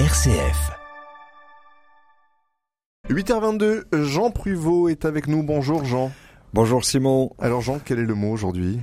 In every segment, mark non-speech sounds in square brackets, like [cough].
RCF. 8h22, Jean Pruvot est avec nous. Bonjour Jean. Bonjour Simon. Alors Jean, quel est le mot aujourd'hui?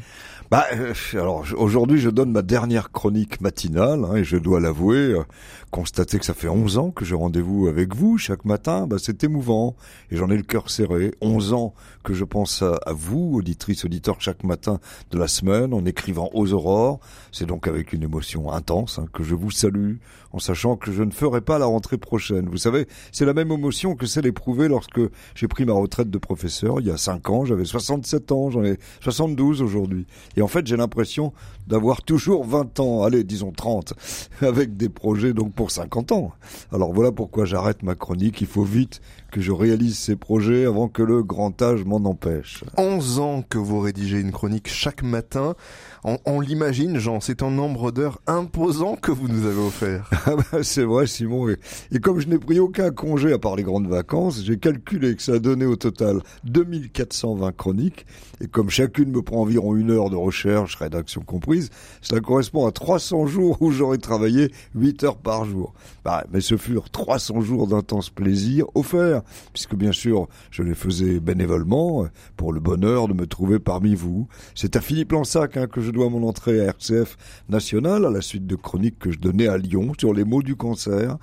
Bah, euh, alors aujourd'hui, je donne ma dernière chronique matinale hein, et je dois l'avouer, euh, constater que ça fait 11 ans que j'ai rendez-vous avec vous chaque matin, bah, c'est émouvant et j'en ai le cœur serré. 11 ans que je pense à, vous, auditrices, auditeurs, chaque matin de la semaine en écrivant aux aurores. C'est donc avec une émotion intense hein, que je vous salue en sachant que je ne ferai pas la rentrée prochaine. Vous savez, c'est la même émotion que celle éprouvée lorsque j'ai pris ma retraite de professeur il y a 5 ans. J'avais 67 ans, j'en ai 72 aujourd'hui. En fait, j'ai l'impression d'avoir toujours 20 ans, allez, disons 30, [laughs] avec des projets donc pour 50 ans. Alors voilà pourquoi j'arrête ma chronique. Il faut vite que je réalise ces projets avant que le grand âge m'en empêche. 11 ans que vous rédigez une chronique chaque matin. On, on l'imagine, Jean, c'est un nombre d'heures imposant que vous nous avez offert. [laughs] Ah bah, c'est vrai, Simon. Et, et comme je n'ai pris aucun congé à part les grandes vacances, j'ai calculé que ça a donné au total 2420 chroniques. Et comme chacune me prend environ une heure de recherche, rédaction comprise, cela correspond à 300 jours où j'aurais travaillé 8 heures par jour. Bah, mais ce furent 300 jours d'intense plaisir offerts, puisque bien sûr, je les faisais bénévolement pour le bonheur de me trouver parmi vous. C'est à Philippe Lansac hein, que je dois mon entrée à RCF national, à la suite de chroniques que je donnais à Lyon sur les mots du concert.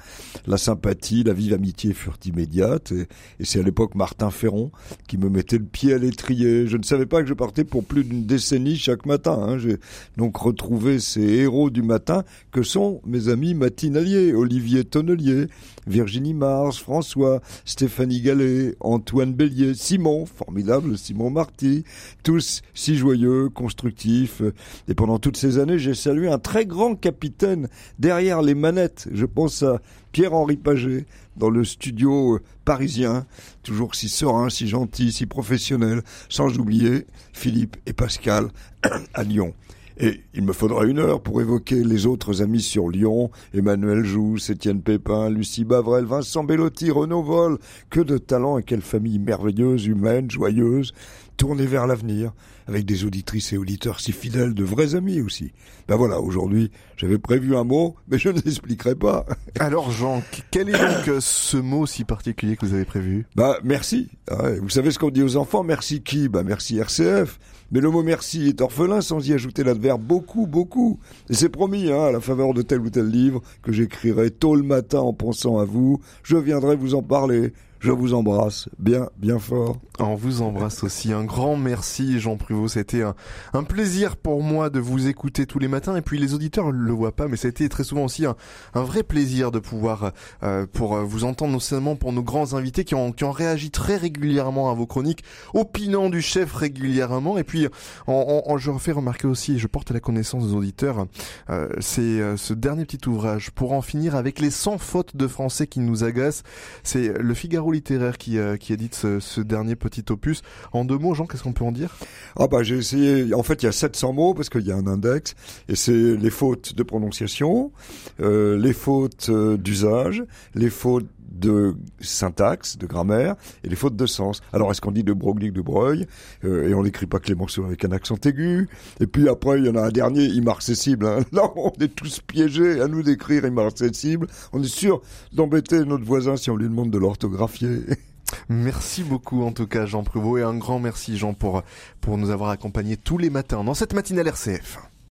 La sympathie, la vive amitié furent immédiates, et, et c'est à l'époque Martin Ferron qui me mettait le pied à l'étrier. Je ne savais pas que je partais pour plus d'une décennie chaque matin. Hein. J'ai donc retrouvé ces héros du matin que sont mes amis matinaliers, Olivier Tonnelier, Virginie Mars, François, Stéphanie Gallet, Antoine Bélier, Simon, formidable Simon Marty, tous si joyeux, constructifs. Et pendant toutes ces années, j'ai salué un très grand capitaine derrière les manettes. Je pense à Pierre-Henri Paget, dans le studio parisien, toujours si serein, si gentil, si professionnel, sans oublier Philippe et Pascal [clears throat] à Lyon. Et il me faudra une heure pour évoquer les autres amis sur Lyon, Emmanuel Jousse, Étienne Pépin, Lucie Bavrel, Vincent Bellotti, Renaud Vol. Que de talents et quelle famille merveilleuse, humaine, joyeuse, tournée vers l'avenir, avec des auditrices et auditeurs si fidèles, de vrais amis aussi. Ben voilà, aujourd'hui, j'avais prévu un mot, mais je [laughs] ne l'expliquerai pas. Alors Jean, quel est donc ce mot si particulier que vous avez prévu? Bah merci. Vous savez ce qu'on dit aux enfants Merci qui? Bah merci RCF. Mais le mot merci est orphelin sans y ajouter l'adverbe beaucoup, beaucoup. Et c'est promis, hein, à la faveur de tel ou tel livre, que j'écrirai tôt le matin en pensant à vous, je viendrai vous en parler. Je vous embrasse bien, bien fort. On vous embrasse aussi. Un grand merci, Jean Pruvot. C'était un, un, plaisir pour moi de vous écouter tous les matins. Et puis les auditeurs le voient pas, mais c'était très souvent aussi un, un, vrai plaisir de pouvoir euh, pour vous entendre, non seulement pour nos grands invités qui ont, qui ont réagi très régulièrement à vos chroniques, opinant du chef régulièrement. Et puis, on, on, je refais remarquer aussi, je porte à la connaissance des auditeurs, euh, c'est euh, ce dernier petit ouvrage pour en finir avec les 100 fautes de français qui nous agacent. C'est le Figaro littéraire qui, euh, qui édite ce, ce, dernier petit opus. En deux mots, Jean, qu'est-ce qu'on peut en dire? Ah bah j'ai essayé. En fait, il y a 700 mots parce qu'il y a un index et c'est les fautes de prononciation, euh, les fautes euh, d'usage, les fautes de syntaxe, de grammaire, et les fautes de sens. Alors, est-ce qu'on dit de Broglie, de Breuil, euh, et on n'écrit pas Clémenceau avec un accent aigu? Et puis après, il y en a un dernier, immarcessible. Hein. [laughs] Là, on est tous piégés à nous d'écrire immarcessible. On est sûr d'embêter notre voisin si on lui demande de l'orthographier. [laughs] Merci beaucoup en tout cas Jean Pruvot et un grand merci Jean pour, pour nous avoir accompagnés tous les matins dans cette matinale RCF.